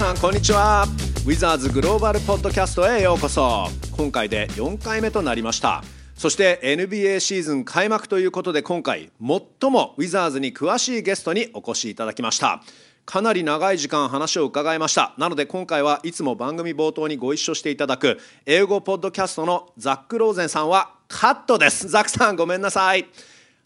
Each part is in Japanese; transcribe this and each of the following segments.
さんこんにちは。ウィザーズグローバルポッドキャストへようこそ。今回で4回目となりました。そして NBA シーズン開幕ということで今回最もウィザーズに詳しいゲストにお越しいただきました。かなり長い時間話を伺いました。なので今回はいつも番組冒頭にご一緒していただく英語ポッドキャストのザック・ローゼンさんはカットです。ザックさんごめんなさい。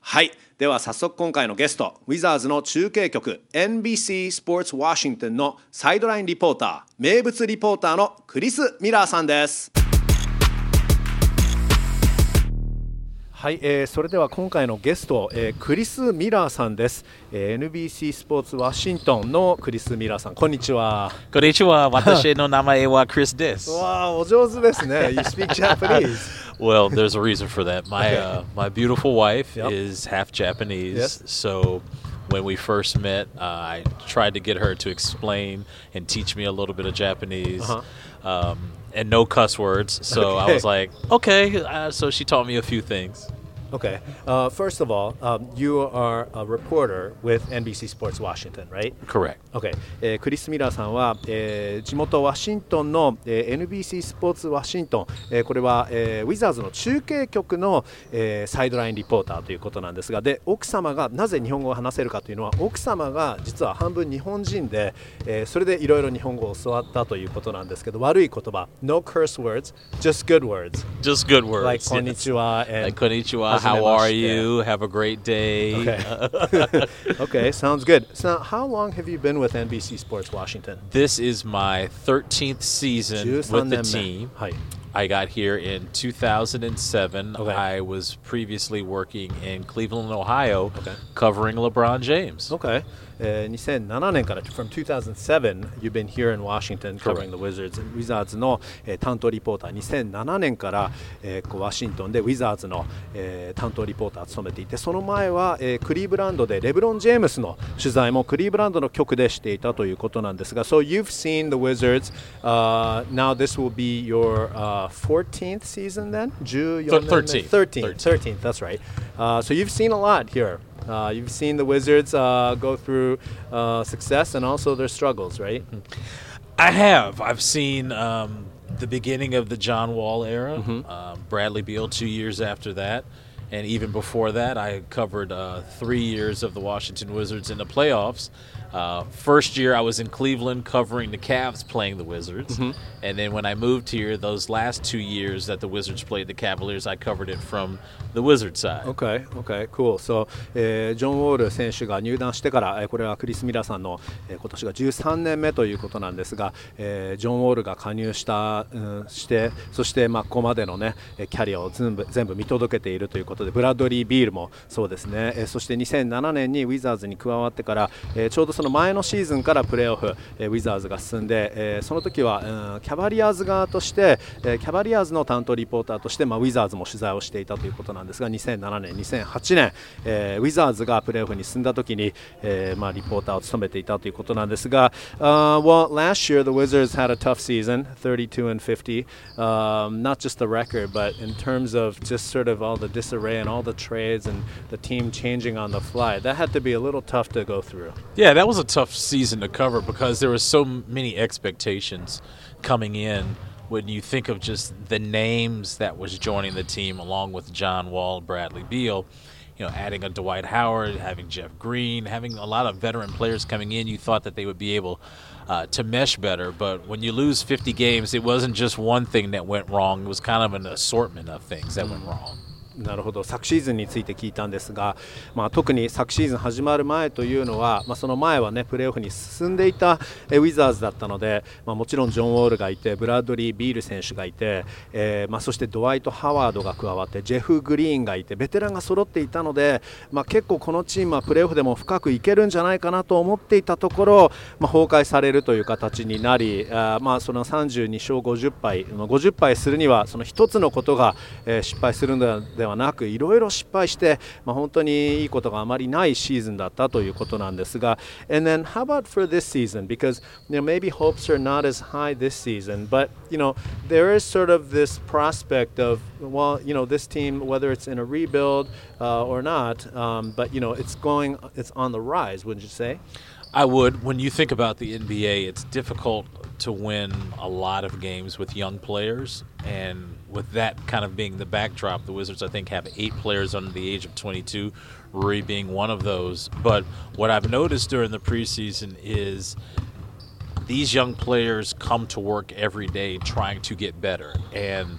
はい。では早速今回のゲストウィザーズの中継局 NBC スポーツワシントンのサイドラインリポーター名物リポーターのクリス・ミラーさんです。はい、えー、それでは今回のゲスト、えー、クリス・ミラーさんです、えー、NBC スポーツワシントンのクリス・ミラーさんこんにちはこんにちは私の名前はクリスですわあお上手ですね You speak Japanese Well, there's a reason for that. My uh, my beautiful wife yep. is half Japanese, yes. so when we first met, uh, I tried to get her to explain and teach me a little bit of Japanese. Uh-huh. Um, and no cuss words. So okay. I was like, okay. Uh, so she taught me a few things. Okay. Uh, first of all, um, you are a reporter with NBC Sports Washington, right? Correct. Okay. えー、クリス・ミラーさんは、えー、地元ワシントンの、えー、NBC スポーツワシントン、えー、これは、えー、ウィザーズの中継局の、えー、サイドラインリポーターということなんですが、で奥様がなぜ日本語を話せるかというのは、奥様が実は半分日本人で、えー、それでいろいろ日本語を教わったということなんですけど、悪い言葉、no curse words, just good words. Just good words. Like こんにちは。Like こんにちは。How are you? Have a great day. Okay. okay, sounds good. So, how long have you been with NBC Sports Washington? This is my 13th season with the team. Hi. I got here in 2007. Okay. I was previously working in Cleveland, Ohio, okay. covering LeBron James. Okay. えー、2007年から from 2007 you've been here in Washington covering the Wizards Wizards の、えー、担当リポーター2007年から、えー、ワシントンで Wizards の、えー、担当リポーターを務めていてその前は、えー、クリーブランドでレブロン・ジェームスの取材もクリーブランドの局でしていたということなんですが So you've seen the Wizards、uh, now this will be your、uh, 14th season then? 14 13th. 13th. 13th, that's right. Uh, so you've seen a lot here. Uh, you've seen the Wizards uh, go through uh, success and also their struggles, right? I have. I've seen um, the beginning of the John Wall era, mm-hmm. Uh, Bradley Beal two years after that. And even before that, I covered uh, three years of the Washington Wizards in the playoffs. Uh, first year I was in Cleveland covering the Cavs playing the Wizards, mm-hmm. and then when I moved here, those last two years that the Wizards played the Cavaliers, I covered it from the Wizard side. Okay, okay, cool. So, えー、ジョン・ウォール選手が入団してから、えー、これはクリス・ミラーさんの、えー、今年が13年目ということなんですが、えー、ジョン・ウォールが加入した、うん、してそしてまあここまでのねキャリアを全部全部見届けているということで、ブラッドリー・ビールもそうですね、えー、そして2007年にウィザーズに加わってから、えー、ちょうどそのの前のシーズンからプレーオフ、えー、ウィザーズが進んで、えー、その時は、うん、キャバリアーズ側として、えー、キャバリアーズの担当リポーターとして、まあ、ウィザーズも取材をしていたということなんですが2007年、2008年、えー、ウィザーズがプレーオフに進んだ時に、えーまあ、リポーターを務めていたということなんですが、uh, well, last year the Wizards had a tough season, 32 and 50. Um, not just the record, but in terms of just sort of all the disarray and all the trades and the team changing on the fly, that had to be a little tough to go through. Yeah, that was was a tough season to cover because there were so many expectations coming in when you think of just the names that was joining the team along with John Wall, Bradley Beal, you know, adding a Dwight Howard, having Jeff Green, having a lot of veteran players coming in, you thought that they would be able uh, to mesh better. But when you lose 50 games, it wasn't just one thing that went wrong. It was kind of an assortment of things that went wrong. なるほど。昨シーズンについて聞いたんですが、まあ、特に昨シーズン始まる前というのは、まあ、その前は、ね、プレーオフに進んでいたウィザーズだったので、まあ、もちろんジョン・ウォールがいてブラッドリー・ビール選手がいて、えーま、そしてドワイト・ハワードが加わってジェフ・グリーンがいてベテランが揃っていたので、ま、結構このチームはプレーオフでも深くいけるんじゃないかなと思っていたところ、ま、崩壊されるという形になりあ、まあ、その32勝50敗50敗するにはその1つのことが、え、失敗するのでではなくいろいろ失敗して、まあ、本当にいいことがあまりないシーズンだったということなんですが And then how about for this season because you know maybe hopes are not as high this season but you know there is sort of this prospect of well you know this team whether it's in a rebuild uh, or not um, but you know it's going it's on the rise wouldn't you say I would. When you think about the NBA, it's difficult to win a lot of games with young players. And with that kind of being the backdrop, the Wizards, I think, have eight players under the age of 22, Rui being one of those. But what I've noticed during the preseason is these young players come to work every day trying to get better. And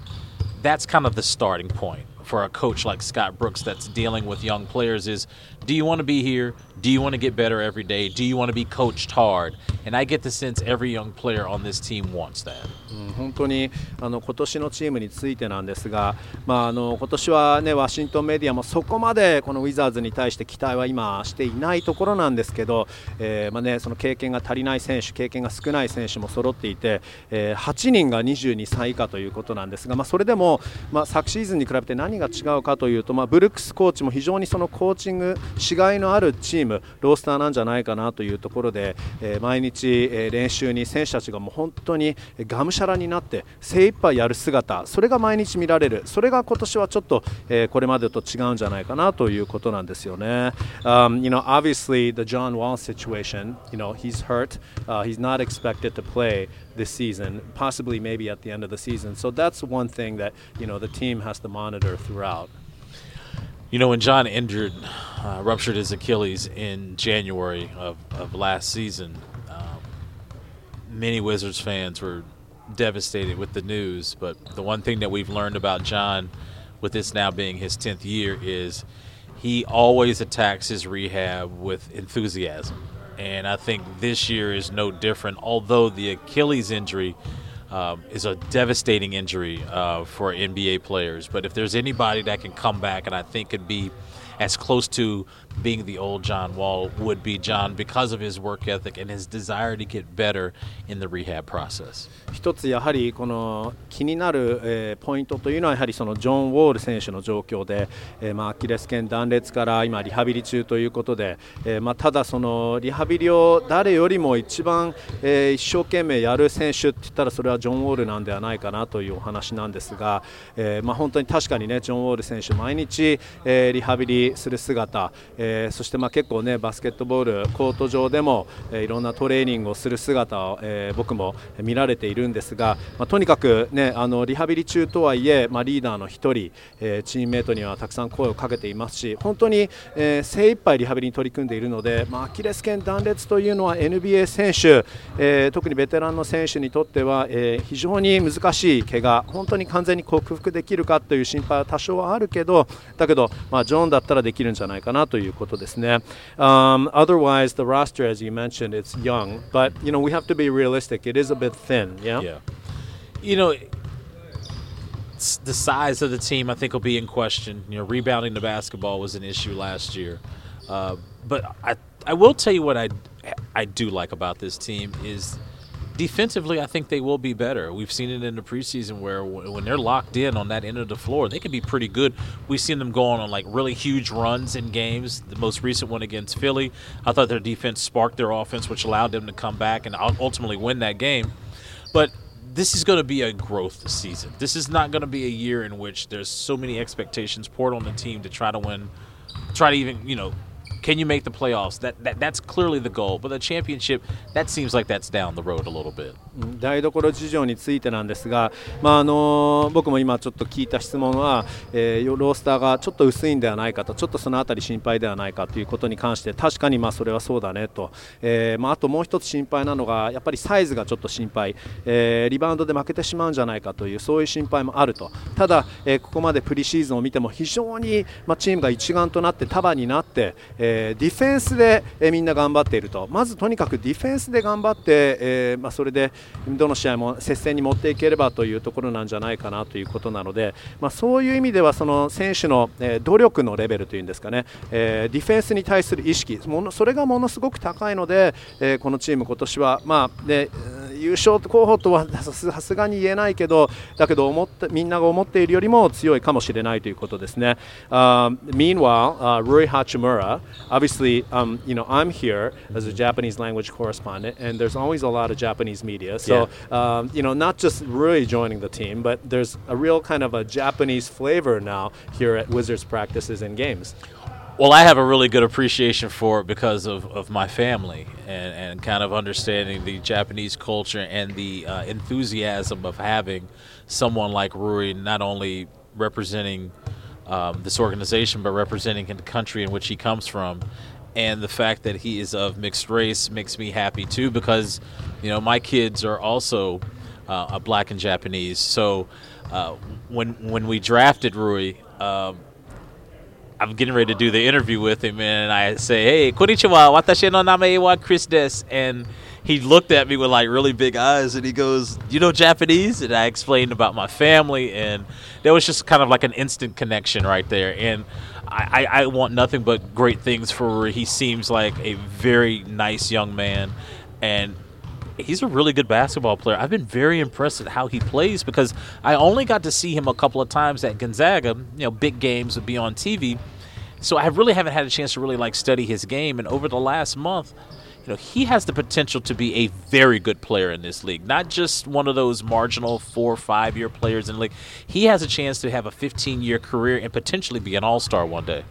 that's kind of the starting point for a coach like Scott Brooks that's dealing with young players is do you want to be here? Do you want to get better every day? Do you want to be coached hard? And I get the sense every young player on this team wants that. うん、本当にあの今年のチームについてなんですが、まあ、あの今年は、ね、ワシントンメディアもそこまでこのウィザーズに対して期待は今していないところなんですけど、えーまあね、その経験が足りない選手経験が少ない選手も揃っていて、えー、8人が22歳以下ということなんですが、まあ、それでも、まあ、昨シーズンに比べて何が違うかというと、まあ、ブルックスコーチも非常にそのコーチングしがいのあるチームロースターなんじゃないかなというところで、えー、毎日、えー、練習に選手たちがもう本当にがむしゃらになって精一杯やる姿それが毎日見られるそれが今年はちょっと、えー、これまでと違うんじゃないかなということなんですよね。Um, you know, obviously the John Wall situation, you know, he's hurt. Uh, he's not expected to play this season, possibly maybe at the end of the season. So that's one thing that, you know, the team has to monitor throughout. You know, when John injured, uh, ruptured his Achilles in January of, of last season, um, many Wizards fans were devastated with the news. But the one thing that we've learned about John, with this now being his 10th year, is he always attacks his rehab with enthusiasm. And I think this year is no different, although the Achilles injury um, is a devastating injury uh, for NBA players. But if there's anybody that can come back, and I think could be as close to being the old John Wall would be John because of his work ethic and his desire to get better in the rehab process. 一つやはりこの気になる、えー、ポイントというのはやはりそのジョン・ウォール選手の状況で、えー、まあ、アキレス腱断裂から今リハビリ中ということで、えー、まあ、ただそのリハビリを誰よりも一番、え一生懸命やる選手って言ったらそれはジョン・ウォールなんではないかなというお話なんですが、えまあ、本当に確かにねジョン・ウォール選手毎日、えリハビリする姿、ええそしてまあ結構ねバスケットボールコート上でも、えいろんなトレーニングをする姿を、え僕も見られているんですが、まあ、とにかく、ね、あのリハビリ中とはいえ、まあ、リーダーの1人、えー、チームメートにはたくさん声をかけていますし本当に、えー、精一杯リハビリに取り組んでいるので、まあ、アキレス腱断裂というのは NBA 選手、えー、特にベテランの選手にとっては、えー、非常に難しい怪我本当に完全に克服できるかという心配は多少はあるけどだけど、まあ、ジョーンだったらできるんじゃないかなという ことですね。Um, otherwise, the roster, as you mentioned, it's young, but you know we have to be realistic. It is a bit thin. Yeah. Yeah. you know, the size of the team, I think, will be in question. You know, rebounding the basketball was an issue last year, uh, but I I will tell you what I I do like about this team is defensively. I think they will be better. We've seen it in the preseason where when they're locked in on that end of the floor, they can be pretty good. We've seen them going on like really huge runs in games. The most recent one against Philly, I thought their defense sparked their offense, which allowed them to come back and ultimately win that game. But this is going to be a growth season. This is not going to be a year in which there's so many expectations poured on the team to try to win, try to even, you know, can you make the playoffs? That, that that's clearly the goal. But the championship, that seems like that's down the road a little bit. 台所事情についてなんですが、まああの僕も今ちょっと聞いた質問は、えー、ロースターがちょっと薄いんではないかと、ちょっとそのあたり心配ではないかということに関して確かにまあそれはそうだねと、えー、まああともう一つ心配なのがやっぱりサイズがちょっと心配、えー、リバウンドで負けてしまうんじゃないかというそういう心配もあると。ただ、えー、ここまでプリシーズンを見ても非常にまあチームが一丸となって束になって、えーえー、ディフェンスで、えー、みんな頑張っていると。まずとにかくディフェンスで頑張って、えーまあ、それでどの試合も接戦に持っていければというところなんじゃないかなということなので、まあ、そういう意味ではその選手の、え、努力のレベルというんですかね、え、ディフェンスに対する意識ものそれがものすごく高いので、え、このチーム今年は、まあ、で優勝候補とはさすがに言えないけどだけど思ってみんなが思っているよりも強いかもしれないということですね。Uh, meanwhile, uh, Rui Hachimura, obviously, um, you know, I'm here as a Japanese language correspondent, and there's always a lot of Japanese media. So, yeah. um, you know, not just Rui joining the team, but there's a real kind of a Japanese flavor now here at Wizards practices and games. Well, I have a really good appreciation for it because of, of my family and, and kind of understanding the Japanese culture and the uh, enthusiasm of having someone like Rui not only representing um, this organization but representing the country in which he comes from. And the fact that he is of mixed race makes me happy too because, you know, my kids are also uh, black and Japanese. So uh, when when we drafted Rui, um, I'm getting ready to do the interview with him, and I say, "Hey, konnichiwa, watashi no name wa Chris des," and he looked at me with like really big eyes, and he goes, "You know Japanese?" And I explained about my family, and there was just kind of like an instant connection right there. And I, I, I want nothing but great things for. He seems like a very nice young man, and he's a really good basketball player. I've been very impressed at how he plays because I only got to see him a couple of times at Gonzaga. You know, big games would be on TV, so I really haven't had a chance to really like study his game. And over the last month, you know, he has the potential to be a very good player in this league. Not just one of those marginal four or five year players in the league. He has a chance to have a 15 year career and potentially be an all star one day.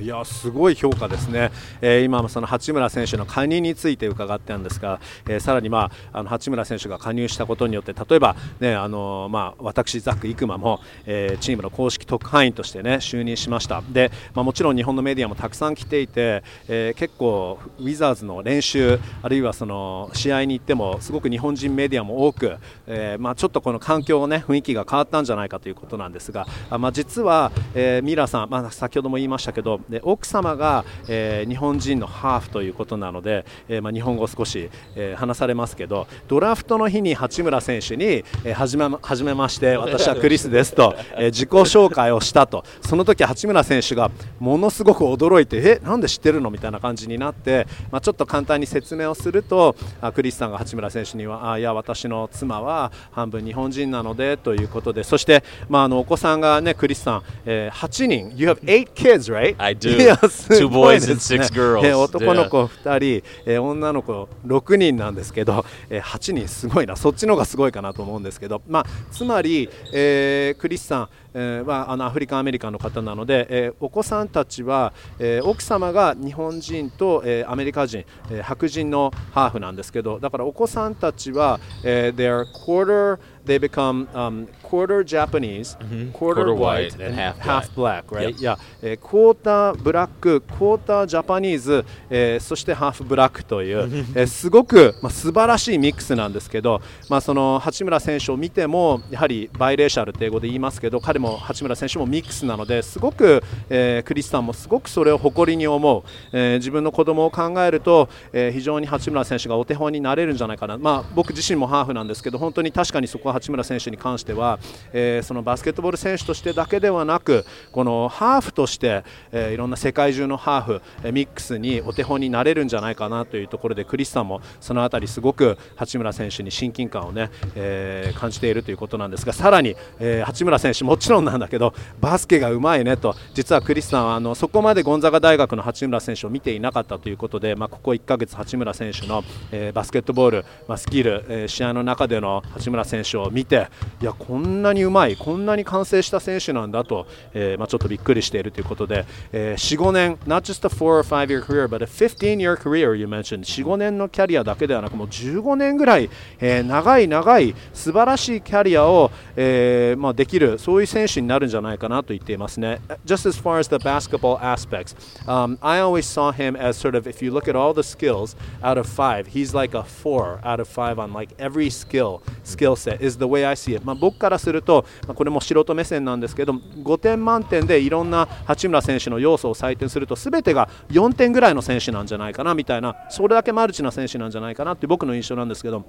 いやすごい評価ですね、えー、今、その八村選手の加入について伺ったんですが、えー、さらに、まあ、あの八村選手が加入したことによって例えば、ねあのまあ、私、ザック・イクマも、えー、チームの公式特派員として、ね、就任しました。で、まあ、もちろん日本のメディアもたくさん来ていて、えー、結構、ウィザーズの練習あるいはその試合に行ってもすごく日本人メディアも多く、えまあ、ちょっとこの環境、ね、雰囲気が変わったんじゃないかということなんですが、あまあ、実は、え、ミラーさん、まあ、先ほども言いましたけどで奥様が、えー、日本人のハーフということなので、えーまあ、日本語少し、えー、話されますけどドラフトの日に八村選手に、えー、はじめはじめまして私はクリスですと、えー、自己紹介をしたとその時八村選手がものすごく驚いてえなんで知ってるのみたいな感じになって、まあ、ちょっと簡単に説明をするとあクリスさんが八村選手にはあいや私の妻は半分日本人なのでということでそして、まあ、あのお子さんがねクリスさん、えー、8人 You have 8 kids, right? I do. Two boys and six girls. 男の子2人、えー、女の子6人なんですけど、えー、8人すごいなそっちの方がすごいかなと思うんですけど、まあ、つまり、えー、クリスさんえー、はあのアフリカンアメリカンの方なので、えー、お子さんたちは、えー、奥様が日本人と、えー、アメリカ人、えー、白人のハーフなんですけどだからお子さんたちは、えー、they're quarter they become um, quarter Japanese, mm-hmm. quarter, quarter white, white, and half black, half black right? Yep. Yeah. えー、クォーターブラック、クォータージャパニーズ、えー、そしてハーフブラックという、えー、すごく、まあ、素晴らしいミックスなんですけど、まあ、その八村選手を見てもやはりバイレーシャルって英語で言いますけど彼も八村選手もミックスなのですごく、えー、クリスさんもすごくそれを誇りに思う、えー、自分の子供を考えると、えー、非常に八村選手がお手本になれるんじゃないかな、まあ、僕自身もハーフなんですけど本当に確かにそこは八村選手に関しては、えー、そのバスケットボール選手としてだけではなくこのハーフとして、えー、いろんな世界中のハーフ、えー、ミックスにお手本になれるんじゃないかなというところでクリスさんもその辺りすごく八村選手に親近感をね、えー、感じているということなんですがさらに、えー、八村選手もちろんなんだけどバスケがうまいねと実はクリスさんはあのそこまでゴンザガ大学の八村選手を見ていなかったということで、まあ、ここ1ヶ月八村選手の、えー、バスケットボール、まあ、スキル、えー、試合の中での八村選手をを見ていやこんなにうまいこんなに完成した選手なんだと、えーまあ、ちょっとびっくりしているということで、えー、45年 not just a 4 or 5 year career but a 15 year career you mentioned 45年のキャリアだけではなくもう15年ぐらい、えー、長い長い素晴らしいキャリアを、えーまあ、できるそういう選手になるんじゃないかなと言っていますね。Just as far as the basketball aspects, um, I always saw him as sort of, if you look at all the skills out of five, he's like a four out of five on like every skill, skill set is the way I see it. まあ僕からすると、まあ、これも素人目線なんですけど、5点満点でいろんな八村選手の要素を採点すると、すべてが4点ぐらいの選手なんじゃないかなみたいな、それだけマルチな選手なんじゃないかなって僕の印象なんですけど。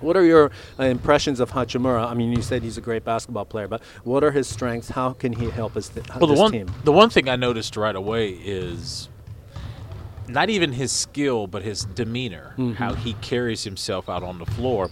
What are your uh, impressions of Hachimura? I mean, you said he's a great basketball player, but what are his strengths? How can he help his, th- well, the one, team? The one thing I noticed right away is not even his skill, but his demeanor, how he carries himself out on the floor.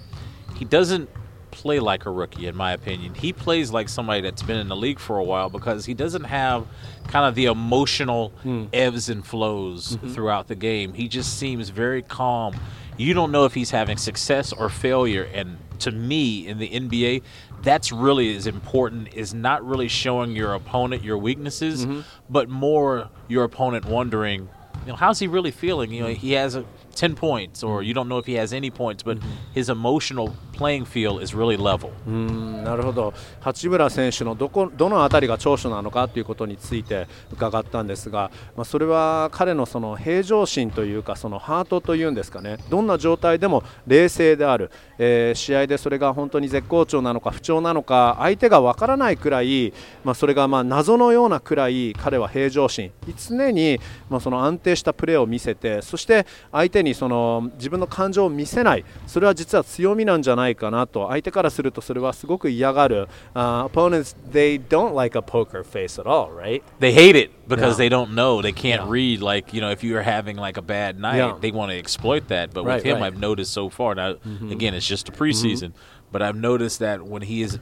He doesn't play like a rookie, in my opinion. He plays like somebody that's been in the league for a while because he doesn't have kind of the emotional hmm. ebbs and flows mm-hmm. throughout the game. He just seems very calm. You don't know if he's having success or failure. And to me, in the NBA, that's really as important is not really showing your opponent your weaknesses, mm-hmm. but more your opponent wondering, you know, how's he really feeling? You know, he has a 10 points, or you don't know if he has any points, but his emotional playing field is really level. うんなるほど。八村選手のどこどの辺りが長所なのかということについて伺ったんですが、まあ、それは彼のその平常心というかそのハートというんですかね。どんな状態でも冷静である、えー試合でそれが本当に絶好調なのか不調なのか相手がわからないくらい、まあ、それがまあ謎のようなくらい彼は平常心。常にまあその安定したプレーを見せてそして相手にその自分の感情を見せないそれは実は強みなんじゃないかなと相手からするとそれはすごく嫌がる、uh, opponents they don't like a poker face at all right They hate it because they don't know. They can't read. Like, you know, if you're having like a bad night, they want to exploit that. But with him. I've noticed so far, now, again, it's just a preseason, but I've noticed that when he is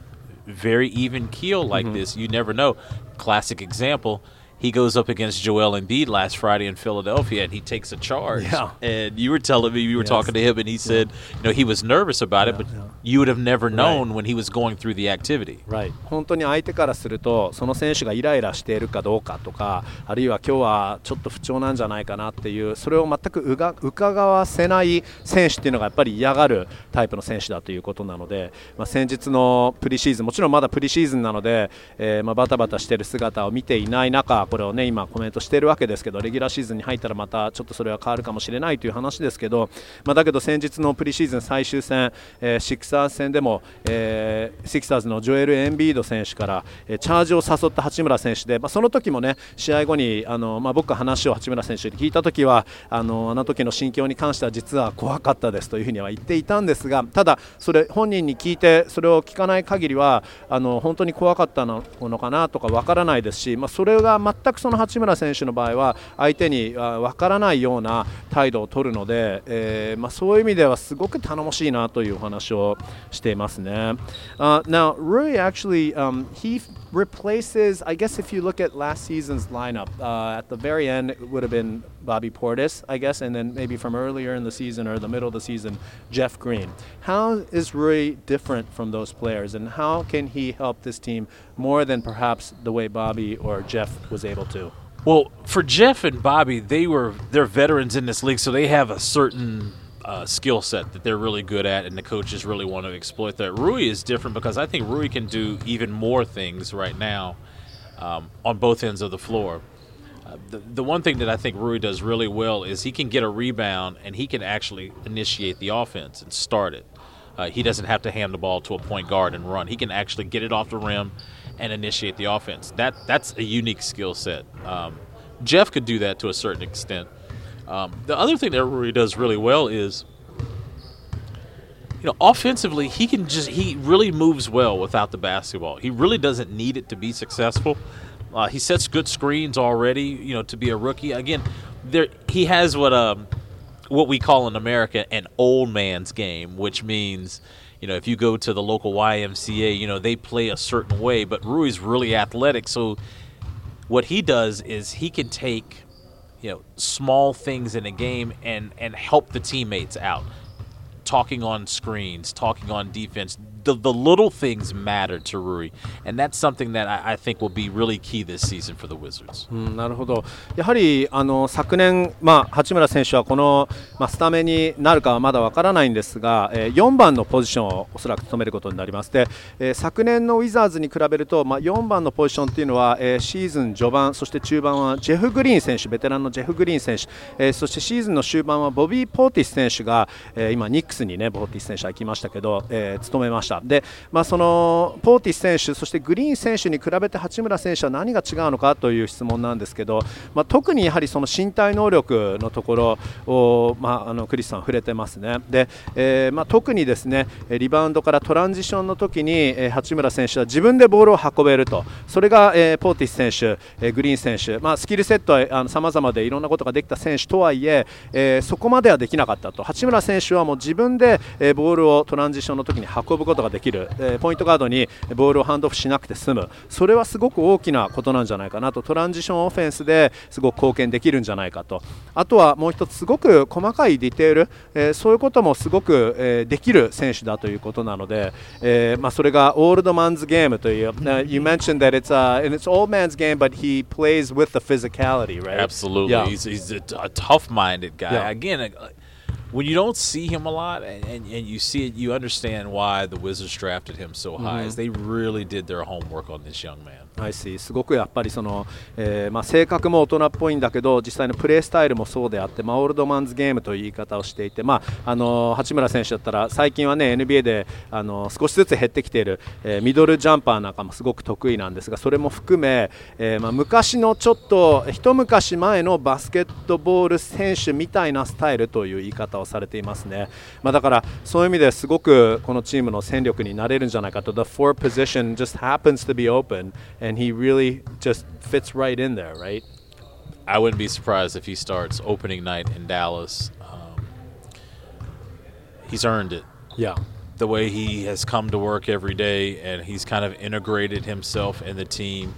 very even keel like this, you never know. Classic example. He goes up against Joel Embiid last Friday in Philadelphia, and he takes a charge. Yeah. And you were telling me you were Yes. talking to him, and he said, you know, he was nervous about it, Yeah, but yeah. you would have never known when he was going through the activity. Right. 本当に相手からするとその選手がイライラしているかどうかとかあるいは今日はちょっと不調なんじゃないかなっていうそれを全くうが伺わせない選手っていうのがやっぱり嫌がるタイプの選手だということなので、まあ、先日のプリシーズンもちろんまだプリシーズンなので、えーまあ、バタバタしている姿を見ていない中 これをね今コメントしているわけですけどレギュラーシーズンに入ったらまたちょっとそれは変わるかもしれないという話ですけど、まあ、だけど先日のプリシーズン最終戦、えーシクサーズ戦でも、えーシクサーズのジョエル・エンビード選手から、えーチャージを誘った八村選手で、まあ、その時もね試合後にあの、まあ、僕が話を八村選手に聞いた時はあのあの時の心境に関しては実は怖かったですというふには言っていたんですがただ、それ本人に聞いてそれを聞かない限りはあの本当に怖かったのかなとかわからないですし、まあ、それが全全くその八村選手の場合は相手に分からないような態度を取るので、えーまあ、そういう意味ではすごく頼もしいなというお話をしていますね。Uh, now, Rui actually um, he replaces, I guess, if you look at last season's lineup, uh, at the very end it would have been Bobby Portis, I guess, and then maybe from earlier in the season or the middle of the season, Jeff Green. How is Rui different from those players, and how can he help this team more than perhaps the way Bobby or Jeff was able to? Well, for Jeff and Bobby, they were they're veterans in this league, so they have a certain uh, skill set that they're really good at, and the coaches really want to exploit that. Rui is different because I think Rui can do even more things right now um, on both ends of the floor. Uh, the, the one thing that I think Rui does really well is he can get a rebound and he can actually initiate the offense and start it. Uh, he doesn't have to hand the ball to a point guard and run. He can actually get it off the rim and initiate the offense. That that's a unique skill set. Um, Jeff could do that to a certain extent. Um, the other thing that Rui does really well is, you know, offensively he can just he really moves well without the basketball. He really doesn't need it to be successful. Uh, he sets good screens already. You know, to be a rookie again, there he has what um what we call in America an old man's game, which means, you know, if you go to the local YMCA, you know, they play a certain way, but Rui's really athletic, so what he does is he can take, you know, small things in a game and and help the teammates out. Talking on screens, talking on defense, the the little things matter to Rui, and that's something that I, I think will be really key this season for the Wizards. うん、なるほど、やはりあの昨年、まあ、八村選手はこの、まあ、スタメンになるかはまだわからないんですが、えー4番のポジションをおそらく務めることになりますで、えー昨年のウィザーズに比べると、まあ、4番のポジションというのは、えーシーズン序盤、そして中盤はジェフ・グリーン選手、ベテランのジェフ・グリーン選手、えーそしてシーズンの終盤はボビー・ポーティス選手が、えー今、ニックスにね、ポーティス選手は行きましたけど、えー務めました。した。で、まあ、そのポーティス選手そしてグリーン選手に比べて八村選手は何が違うのかという質問なんですけど、まあ、特にやはりその身体能力のところを、まあ、あのクリスさん触れてますね。で、えーまあ、特にですねリバウンドからトランジションの時に、えー、八村選手は自分でボールを運べると。それが、えー、ポーティス選手、えー、グリーン選手、まあ、スキルセットはさまざまでいろんなことができた選手とはいええー、そこまではできなかったと。八村選手はもう自分で、えー、ボールをトランジションの時に運ぶことができる、えー、ポイントガードにボールをハンドオフしなくて済む。それはすごく大きなことなんじゃないかなと。トランジションオフェンスですごく貢献できるんじゃないかと。あとはもう一つすごく細かいディテール、えー、そういうこともすごく、えー、できる選手だということなので、えーまあ、それがオールドマンズゲームという、uh, You mentioned that it's, uh, and it's old man's game but he plays with the physicality right? Absolutely. Yeah. he's, he's a, a tough-minded guy. Yeah. again uh, when you don't see him a lot and, and, and, you see it, you understand why the Wizards drafted him so high. Mm-hmm. They really did their homework on this young man. I see すごくやっぱりその、えーまあ、性格も大人っぽいんだけど実際のプレースタイルもそうであって、まあ、オールドマンズゲームという言い方をしていて、まあ、あの八村選手だったら最近は、ね、NBA であの少しずつ減ってきている、えー、ミドルジャンパーなんかもすごく得意なんですがそれも含め、えーまあ、昔のちょっと一昔前のバスケットボール選手みたいなスタイルという言い方をされていますね、まあ、だからそういう意味ですごくこのチームの戦力になれるんじゃないかと The four position just happens to be open and he really just fits right in there, right? I wouldn't be surprised if he starts opening night in Dallas. Um, he's earned it. Yeah. The way he has come to work every day and he's kind of integrated himself in the team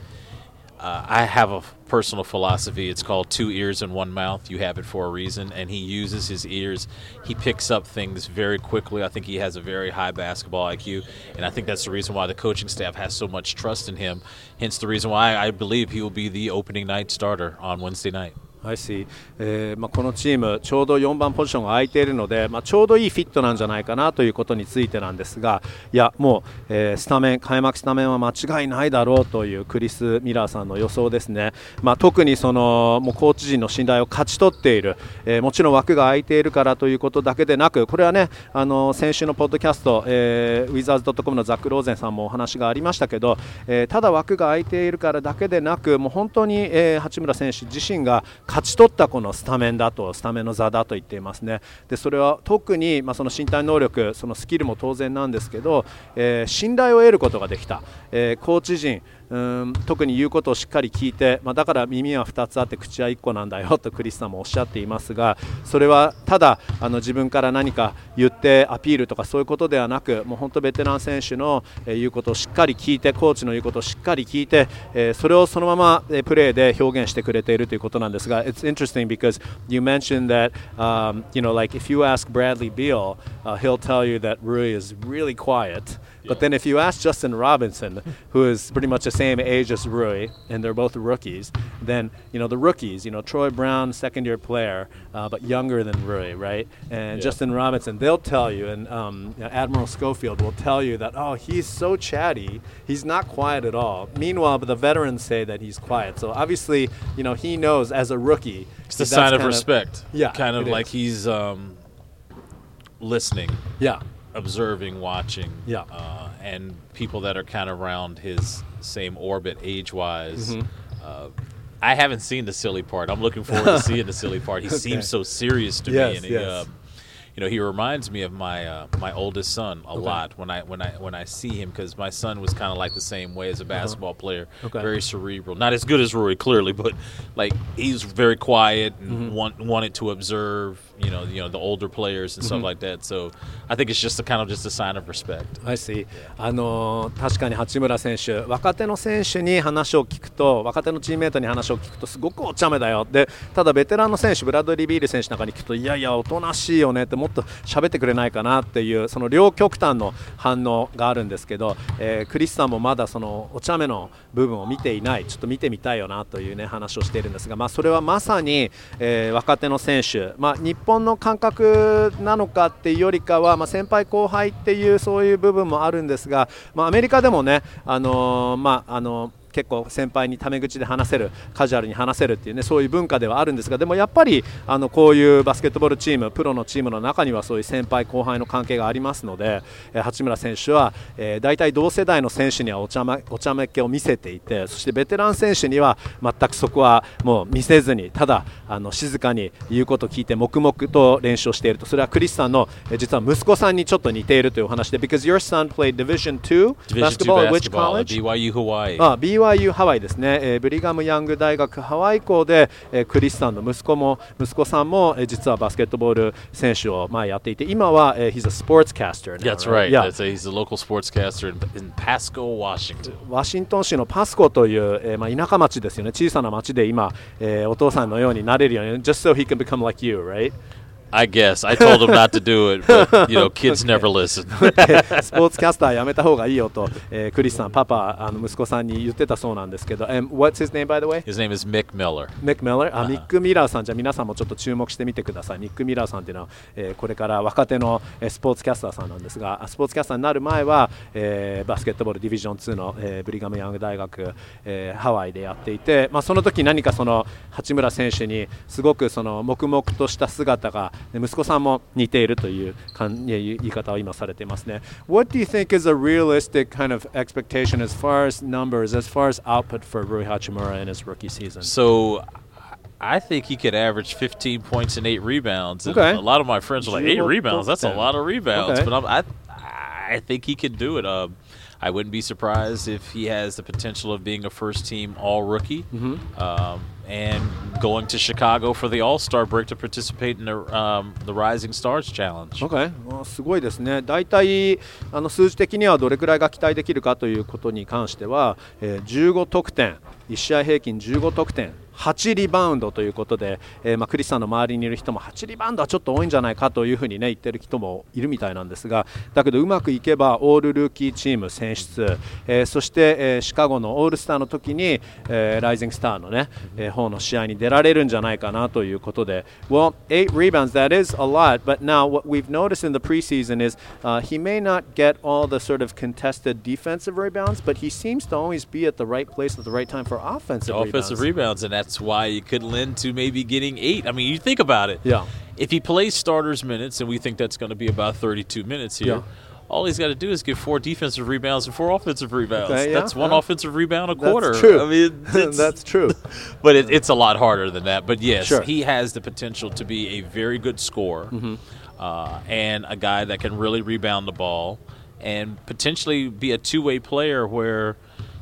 uh, I have a personal philosophy. It's called two ears and one mouth. You have it for a reason. And he uses his ears. He picks up things very quickly. I think he has a very high basketball IQ. And I think that's the reason why the coaching staff has so much trust in him. Hence the reason why I believe he will be the opening night starter on Wednesday night. I see、えーまあ、このチーム、ちょうど4番ポジションが空いているので、まあ、ちょうどいいフィットなんじゃないかなということについてなんですが、いや、もう、えー、スタメン、開幕スタメンは間違いないだろうというクリス・ミラーさんの予想ですね、まあ、特にそのもうコーチ陣の信頼を勝ち取っている、えー、もちろん枠が空いているからということだけでなく、これはね、あの先週のポッドキャスト、えー、ウィザーズ .com のザック・ローゼンさんもお話がありましたけど、えー、ただ枠が空いているからだけでなく、もう本当に、えー、八村選手自身が勝勝ち取ったこののスタメンだとスタメンの座だと言っていますね。でそれは特に、まあ、その身体能力そのスキルも当然なんですけど、えー、信頼を得ることができた、えー、コーチ陣うん特に言うことをしっかり聞いて、まあ、だから耳は2つあって口は1個なんだよとクリスさんもおっしゃっていますがそれはただあの自分から何か言ってアピールとかそういうことではなくもう本当ベテラン選手の言うことをしっかり聞いてコーチの言うことをしっかり聞いてそれをそのままプレーで表現してくれているということなんですが It's interesting because you mentioned that、um, you know like if you ask Bradley Beal、uh, he'll tell you that Rui is really quiet. But then if you ask Justin Robinson, who is pretty much the same age as Rui, and they're both rookies, then you know the rookies, you know Troy Brown, second year player, uh, but younger than Rui, right? And yeah. Justin Robinson, they'll tell you, and um, you know, Admiral Schofield will tell you that oh he's so chatty, he's not quiet at all. Meanwhile, but the veterans say that he's quiet. So obviously, you know he knows as a rookie. It's a sign of respect. Of, yeah, kind of like is. he's um, listening. Yeah observing, watching, yeah, uh, and people that are kind of around his same orbit age wise. Mm-hmm. Uh, I haven't seen the silly part. I'm looking forward to seeing the silly part. He okay. seems so serious to yes, me, and he, yes. uh, you know, he reminds me of my uh, my oldest son a okay. lot when I when I when I see him because my son was kind of like the same way as a uh-huh. basketball uh-huh. player, okay. very cerebral, not as good as Rory clearly, but like he's very quiet and mm-hmm. want, wanted to observe, you know, you know the older players and mm-hmm. stuff like that. So I think it's just a kind of just a sign of respect. I see. あの確かに八村選手、若手の選手に話を聞くと、若手のチームメートに話を聞くとすごくお茶目だよ。で、ただベテランの選手、ブラッドリー・ビール選手なんかに聞くといやいやおとなしいよねってももっと喋ってくれないかなっていうその両極端の反応があるんですけど、えー、クリスさんもまだそのお茶目の部分を見ていないちょっと見てみたいよなという、ね、話をしているんですが、まあ、それはまさに、えー、若手の選手、まあ、日本本の感覚なのかっていうよりかは、まあ、先輩後輩っていうそういう部分もあるんですが、まあ、アメリカでもね、あのー、まああのー結構先輩にタメ口で話せるカジュアルに話せるっていうねそういう文化ではあるんですがでもやっぱりあのこういうバスケットボールチームプロのチームの中にはそういう先輩後輩の関係がありますので、えー、八村選手は、えー、大体同世代の選手にはお茶,、ま、お茶目っ気を見せていてそしてベテラン選手には全くそこはもう見せずにただあの静かに言うことを聞いて黙々と練習をしていると。それはクリスさんの、えー、実は息子さんにちょっと似ているというお話で Because your son played Division 2 basketball at which college? BYU Hawaii あ BYU ハワイですね、えー、ブリガム・ヤング大学ハワイ校で、えー、クリスさんの息子も息子さんも、えー、実はバスケットボール選手を前やっていて今は、えー、He's a sportscaster now, That's right, yeah. That's a, he's a local sportscaster in, in Pasco, Washington. ワシントン州のパスコという、えーまあ、田舎町ですよね。小さな町で今、えー、お父さんのようになれるように just so he can become like you right? I guess I told him not to do it, but you know, kids never listen. スポーツキャスターやめた方がいいよと、えー、クリスさん、パパ、あの息子さんに言ってたそうなんですけど、And what's his name by the way? His name is Mick Miller. Mick Miller? あ、ミック・ミラーさん、じゃあ皆さんもちょっと注目してみてください。ミック・ミラーさんっていうのは、えー、これから若手のスポーツキャスターさんなんですが、スポーツキャスターになる前は、えー、バスケットボールディビジョン2の、えー、ブリガム・ヤング大学、えー、ハワイでやっていて、まあ、その時何かその八村選手にすごくその黙々とした姿が、息子さんも似ているという言い方を今されていますね。What do you think is a realistic kind of expectation as far as numbers, as far as output for Rui Hachimura in his rookie season? So I think he could average 15 points and eight rebounds. Okay. a lot of my friends are like, eight rebounds? That's a lot of rebounds. Okay. But I'm, i I, think he can do it. Uh, I wouldn't be surprised if he has the potential of being a first team all rookie. Mm-hmm. Um, and going to Chicago for the All Star break to participate in the, um, the Rising Stars Challenge. Okay. すごいですね。大体あの数字的にはどれくらいが期待できるかということに関しては、えー、15得点、1試合平均15得点。8リバウンドということで、えー、まあ、クリスさんの周りにいる人も8リバウンドはちょっと多いんじゃないかというふうに、ね、言ってる人もいるみたいなんですがだけどうまくいけばオールルーキーチーム選出、えー、そして、えー、シカゴのオールスターの時に、えー、ライジングスターのね、えー、方の試合に出られるんじゃないかなということで Well, eight rebounds, that is a lot, but now what we've noticed in the preseason is、uh, he may not get all the sort of contested defensive rebounds, but he seems to always be at the right place at the right time for offensive rebounds. Offensive rebounds, and that's that's why it could lend to maybe getting eight. I mean, you think about it. Yeah. If he plays starters minutes, and we think that's going to be about 32 minutes here. Yeah. All he's got to do is get four defensive rebounds and four offensive rebounds. Okay, yeah, that's one yeah. offensive rebound a quarter. That's true. I mean, that's true. But it, it's a lot harder than that. But yes, sure. he has the potential to be a very good scorer mm-hmm. uh, and a guy that can really rebound the ball and potentially be a two-way player where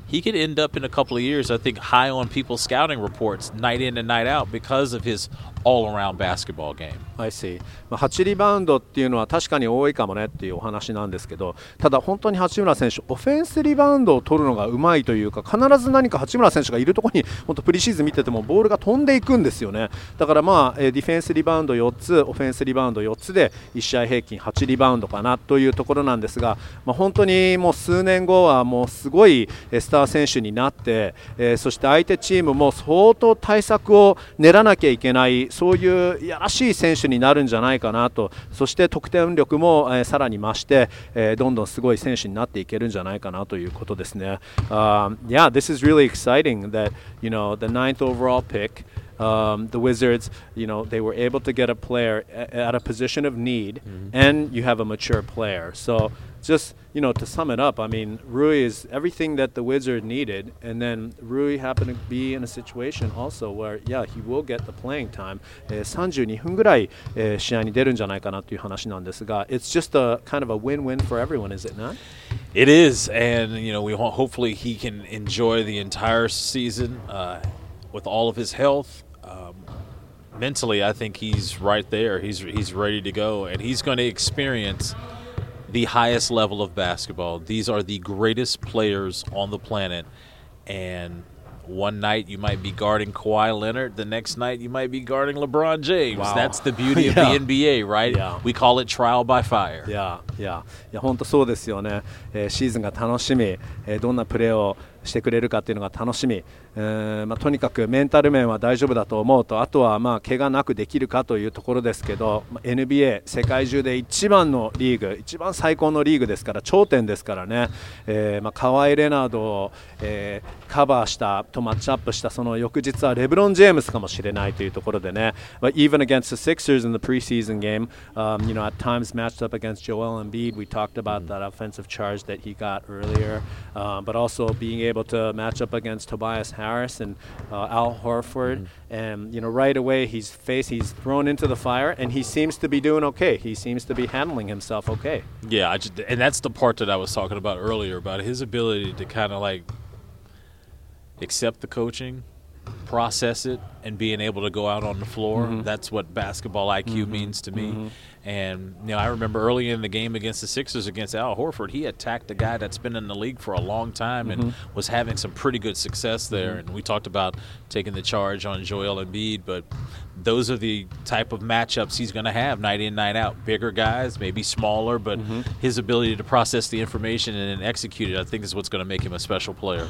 he could end up in a couple of years, I think, high on people's scouting reports night in and night out because of his all around basketball game. I see. 8リバウンドっていうのは確かに多いかもねっていうお話なんですけど、ただ本当に八村選手、オフェンスリバウンドを取るのがうまいというか、必ず何か八村選手がいるところに、本当プリシーズン見ててもボールが飛んでいくんですよね。だからまあ、ディフェンスリバウンド4つ、オフェンスリバウンド4つで1試合平均8リバウンドかなというところなんですが、まあ、本当にもう数年後はもうすごいスター選手になって、えー、そして相手チームも相当対策を練らなきゃいけないそういういやらしい選手になるんじゃないかなとそして得点力も、えー、さらに増して、えー、どんどんすごい選手になっていけるんじゃないかなということですね。Um, yeah, this is really exciting that you know the ninth overall pick. Um, the Wizards, you know, they were able to get a player at a position of need, mm-hmm. and you have a mature player. So just you know to sum it up, I mean Rui is everything that the Wizard needed, and then Rui happened to be in a situation also where yeah he will get the playing time. えー、32分ぐらい、えー、試合に出るんじゃないかなという話なんですが、it's just a kind of a win-win for everyone, is it not? It is, and you know we hopefully he can enjoy the entire season uh, with all of his health. Um, mentally, I think he's right there. He's he's ready to go, and he's going to experience the highest level of basketball. These are the greatest players on the planet. And one night you might be guarding Kawhi Leonard, the next night you might be guarding LeBron James. Wow. That's the beauty of yeah. the NBA, right? Yeah. We call it trial by fire. Yeah, yeah. いや本当そうですよね、えー、シーズンが楽しみ、えー、どんなプレーを してくれるかっていうのが楽しみ、えーまあ、とにかくメンタル面は大丈夫だと思うとあとはまあ怪我なくできるかというところですけど NBA 世界中で一番のリーグ一番最高のリーグですから頂点ですからね、えーまあ、カワイ・レナードを、えー、カバーしたとマッチアップしたその翌日はレブロン・ジェームスかもしれないというところでね、but even against the Sixers in the preseason game、um, you know at times matched up against Joel Embiid we talked about that offensive charge that he got earlier、um, but also being able to match up against Tobias Harris and uh, Al Horford. Mm-hmm. and you know right away he's face he's thrown into the fire and he seems to be doing okay. He seems to be handling himself okay. Yeah I just, and that's the part that I was talking about earlier about his ability to kind of like accept the coaching, process it, and being able to go out on the floor. Mm-hmm. That's what basketball IQ mm-hmm. means to me. Mm-hmm. And you know, I remember early in the game against the Sixers against Al Horford, he attacked a guy that's been in the league for a long time and mm-hmm. was having some pretty good success there. Mm-hmm. And we talked about taking the charge on Joel Embiid, but those are the type of matchups he's going to have night in, night out. Bigger guys, maybe smaller, but mm-hmm. his ability to process the information and execute it, I think, is what's going to make him a special player.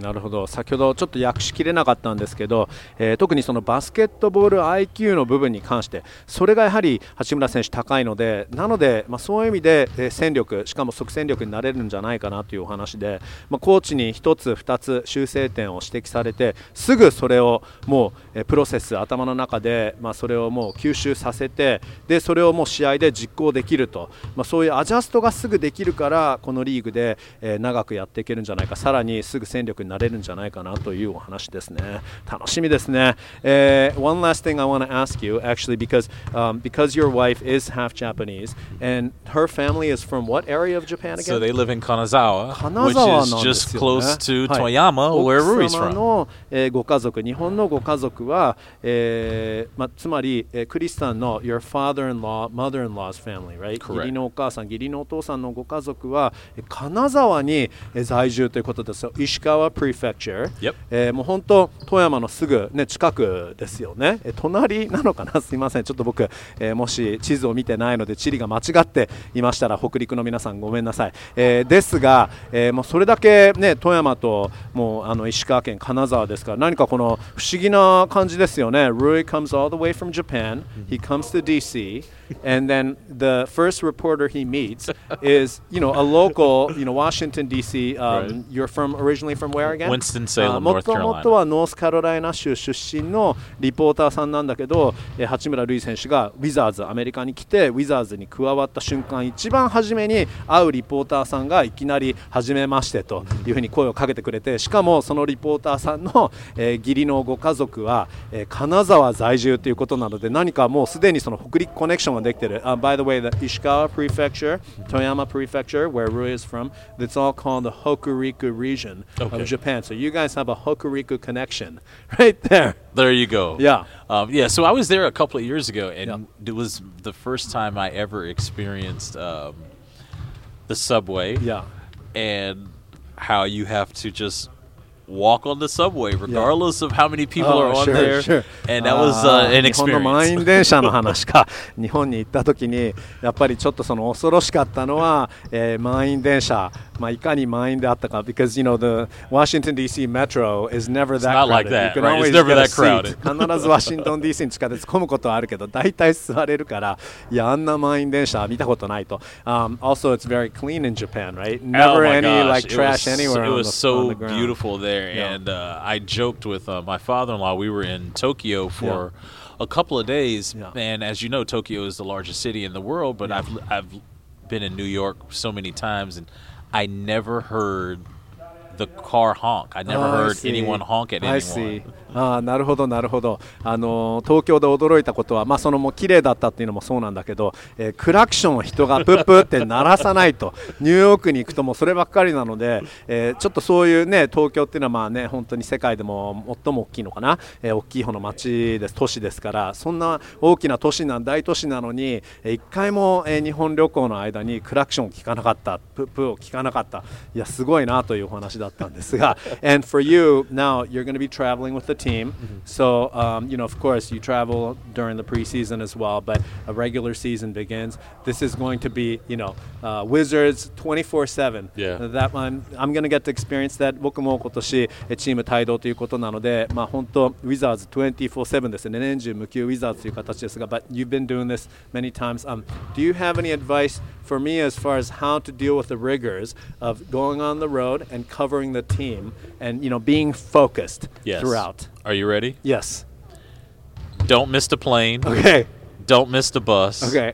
なるほど先ほどちょっと訳しきれなかったんですけど、えー、特にそのバスケットボール IQ の部分に関してそれがやはり八村選手高いのでなので、まあ、そういう意味で、えー、戦力しかも即戦力になれるんじゃないかなというお話で、まあ、コーチに1つ2つ修正点を指摘されてすぐそれをもう、えー、プロセス頭の中でまあ、それをもう吸収させてでそれをもう試合で実行できると、まあ、そういうアジャストがすぐできるからこのリーグで、えー、長くやっていけるんじゃないかさらにすぐ戦力になれるんじゃないかなというお話ですね楽しみですね、えー、One last thing I want to ask you actually because、um, because your wife is half Japanese and her family is from what area of Japan again? So they live in Kanazawa, which is just close to Toyama、where Rui's from の、えー、ご家族日本のご家族は、えーまあ、つまり、えー、クリスさんの your father-in-law, mother-in-law's family, right? 義理のお母さん、義理のお父さんのご家族は、金沢に在住ということですよ。石川 prefecture、yep. えー、もう本当、富山のすぐ、ね、近くですよね。えー、隣なのかな？すいません。ちょっと僕、えー、もし地図を見てないので、地理が間違っていましたら、北陸の皆さんごめんなさい。えー、ですが、えー、もうそれだけ、ね、富山ともうあの石川県金沢ですから、何かこの不思議な感じですよね。Rui comes all the way from Japan. He comes to DC, and then the first reporter he meets is, you know, a local, you know, Washington D.C. Um, right. You're from originally from where again? Winston Salem, North Carolina. もともとはノースカロライナ州出身のリポーターさんなんだけど、え八村塁選手がウィザーズアメリカに来てウィザーズに加わった瞬間、一番初めに会うリポーターさんがいきなり初めましてというふうに声をかけてくれて、しかもそのリポーターさんの、えー、義理のご家族は、えー、金沢在住ということなので、何かもうすでにその北陸コネクションができてる。Uh, by the way, the Ishikawa Prefecture, Toyama Prefecture, where Rui is from, it's all called the Hokuriku region okay. of Japan. So you guys have a Hokuriku connection right there. There you go. Yeah. Um, yeah, so I was there a couple of years ago, and yeah. it was the first time I ever experienced um, the subway. Yeah. And how you have to just walk on the subway regardless of how many people oh, are on there. And that was uh, an experience. 日本の満員電車の話か日本に行った時にやっぱりちょっとその恐ろしかったのは、えー、満員電車まあ、いかに満員であったか、because you know the Washington D.C. Metro is never that crowded. Like that, you can right? always never that crowded. 必ずワシントン D.C. に地下鉄混むことはあるけど、大体座れるから、いやあんな満員電車見たことないと。Um, also, it's very clean in Japan, right? Never oh any like trash was, anywhere. It was the, so beautiful there, yeah. and uh, I joked with uh, my father-in-law. We were in Tokyo for. Yeah. A couple of days, yeah. and as you know, Tokyo is the largest city in the world. But I've I've been in New York so many times, and I never heard the car honk. I never oh, heard I anyone honk at anyone. I see. あなるほどなるほど。あの東京で驚いたことは、まあ、そのもう綺麗だったっていうのもそうなんだけど、えー、クラクションを人がプップって鳴らさないと ニューヨークに行くともうそればっかりなので、えー、ちょっとそういうね東京っていうのはまあね本当に世界でも最も大きいのかな、え、大きい方の街です都市ですからそんな大きな都市な大都市なのに一回も、え、日本旅行の間にクラクションを聞かなかったプップを聞かなかった。いやすごいなというお話だったんですが And for you now you're going to be traveling with the team. So, um, you know, of course, you travel during the preseason as well, but a regular season begins. This is going to be, you know, uh, Wizards 24 7. Yeah. That I'm, I'm going to get to experience that. 僕も今年えチーム帯同ということなので、まあ、本当、Wizards 24-7ですね、年中無休 Wizards という形ですが、but you've been doing this many times.、Um, do you have any advice for me as far as how to deal with the rigors of going on the road and covering the team and, you know, being focused Yes. throughout? Are you ready? Yes. Don't miss the plane. Okay. Don't miss the bus. Okay.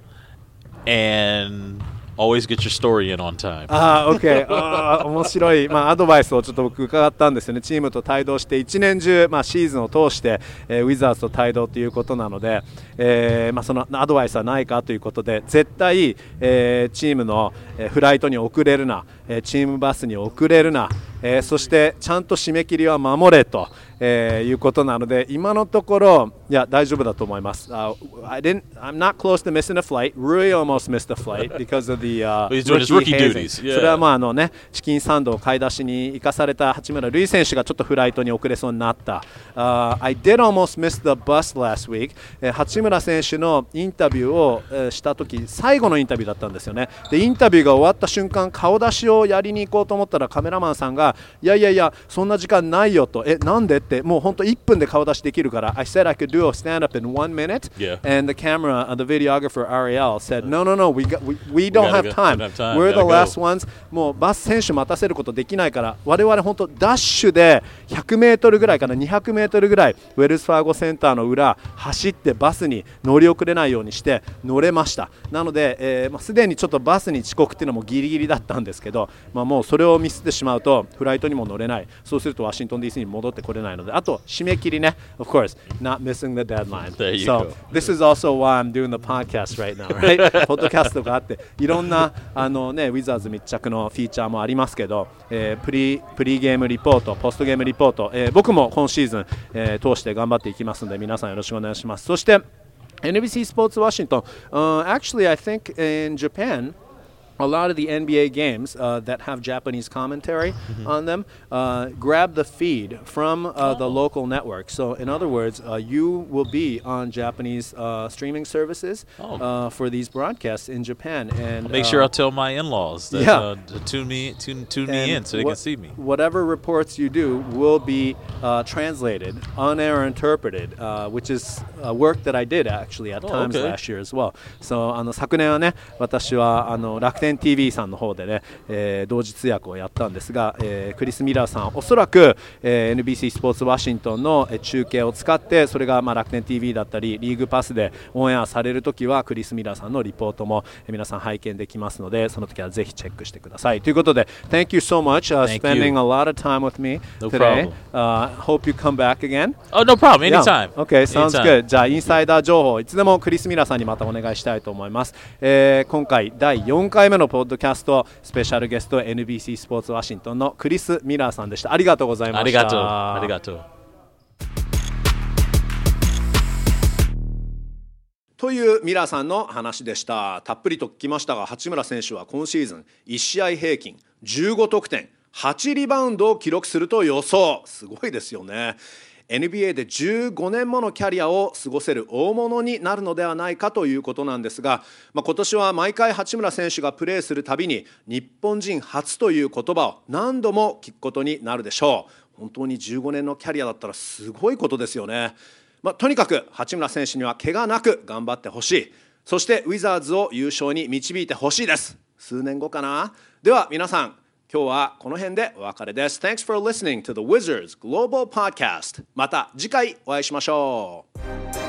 And always get your story in on time. ああ、OK。ああ、面白い、まあ、アドバイスをちょっと僕伺ったんですよね。チームと帯同して、一年中、まあ、シーズンを通して、えーウィザーズと帯同ということなので、えーまあ、そのアドバイスはないかということで、絶対、えーチームの、えーフライトに遅れるな、えーチームバスに遅れるな、えーそしてちゃんと締め切りは守れと、えーいうことなので、今のところ、いや、大丈夫だと思います。Uh, I didn't, I'm not close to missing a flight. Rui almost missed a flight because of the、uh, rookie hazing. duties. Yeah. それはまああのねチキンサンドを買い出しに行かされた八村塁選手がちょっとフライトに遅れそうになった。Uh, I did almost miss the bus last week、えー八村選手のインタビューを、えーした時最後のインタビューだったんですよね。でインタビューが終わった瞬間顔出しをやりに行こうと思ったらカメラマンさんがいやいやいやそんな時間ないよとえなんでってもう本当1分で顔出しできるから I said I could do a stand up in one minute. Yeah. and the camera uh, the videographer Ariel said no no no we got, we, we don't gotta have time. Don't have time. we're the last ones. もうバス選手待たせることできないから我々本当ダッシュで100メートルぐらいから200メートルぐらいウェルスファーゴセンターの裏走ってバスに乗り遅れないようにして乗れました。なので、えーまあ、すでにちょっとバスに遅刻っていうのもギリギリだったんですけど、まあ、もうそれをミスってしまうとフライトにも乗れない。そうするとワシントン DC に戻ってこれないのであと締め切りね of course not missing the deadline so go. this is also why I'm doing the podcast right now, right? ポッドキャストがあって、いろんなあの、ね、ウィザーズ密着のフィーチャーもありますけど、えープリプリゲームリポート、ポストゲームリポート、えー僕も今シーズン、えー通して頑張っていきますので、皆さんよろしくお願いします。そして、NBC スポーツワシントン、uh, actually, I think in Japan, a lot of the NBA games uh, that have Japanese commentary on them uh, grab the feed from uh, the local network. So, in other words, uh, you will be on Japanese uh, streaming services Oh. uh, for these broadcasts in Japan. And Make uh, sure I tell my in-laws that Yeah. uh, to tune me tune tune me and in so they what- can see me. Whatever reports you do will be uh, translated, on air interpreted, uh, which is a work that I did actually at Oh, times okay. last year as well. So あの昨年はね、私はあの楽天 TV さんの方でね、えー同時通訳をやったんですが、えークリス・ミラーさん、おそらく、えー NBC スポーツワシントンのえー中継を使って、それがまあ楽天 TV だったり、リーグパスでオンエアされるときは、クリス・ミラーさんのリポートもえー皆さん拝見できますので、その時はぜひチェックしてください。ということで、Thank you so much、uh, spending a lot of time with me today. Uh, hope you come back again. Oh, no problem. Anytime. Okay, sounds good. じゃあ、インサイダー情報、いつでもクリス・ミラーさんにまたお願いしたいと思います。えー今回、第4回目のポッドキャスト、スペシャルゲスト、NBC スポーツワシントンのクリス・ミラーさんでした。ありがとうございました。Arigato. Arigato. というミラーさんの話でした。たっぷりと聞きましたが、八村選手は今シーズン1試合平均15得点、8リバウンドを記録すると予想。すごいですよね。NBA で15年ものキャリアを過ごせる大物になるのではないかということなんですが、まあ、今年は毎回八村選手がプレーするたびに日本人初という言葉を何度も聞くことになるでしょう。本当に15年のキャリアだったらすごいことですよね。まあ、とにかく八村選手には怪我なく頑張ってほしい。そしてウィザーズを優勝に導いてほしいです。数年後かな。では皆さん今日はこの辺でお別れです Thanks for listening to the Wizards Global Podcast また次回お会いしましょう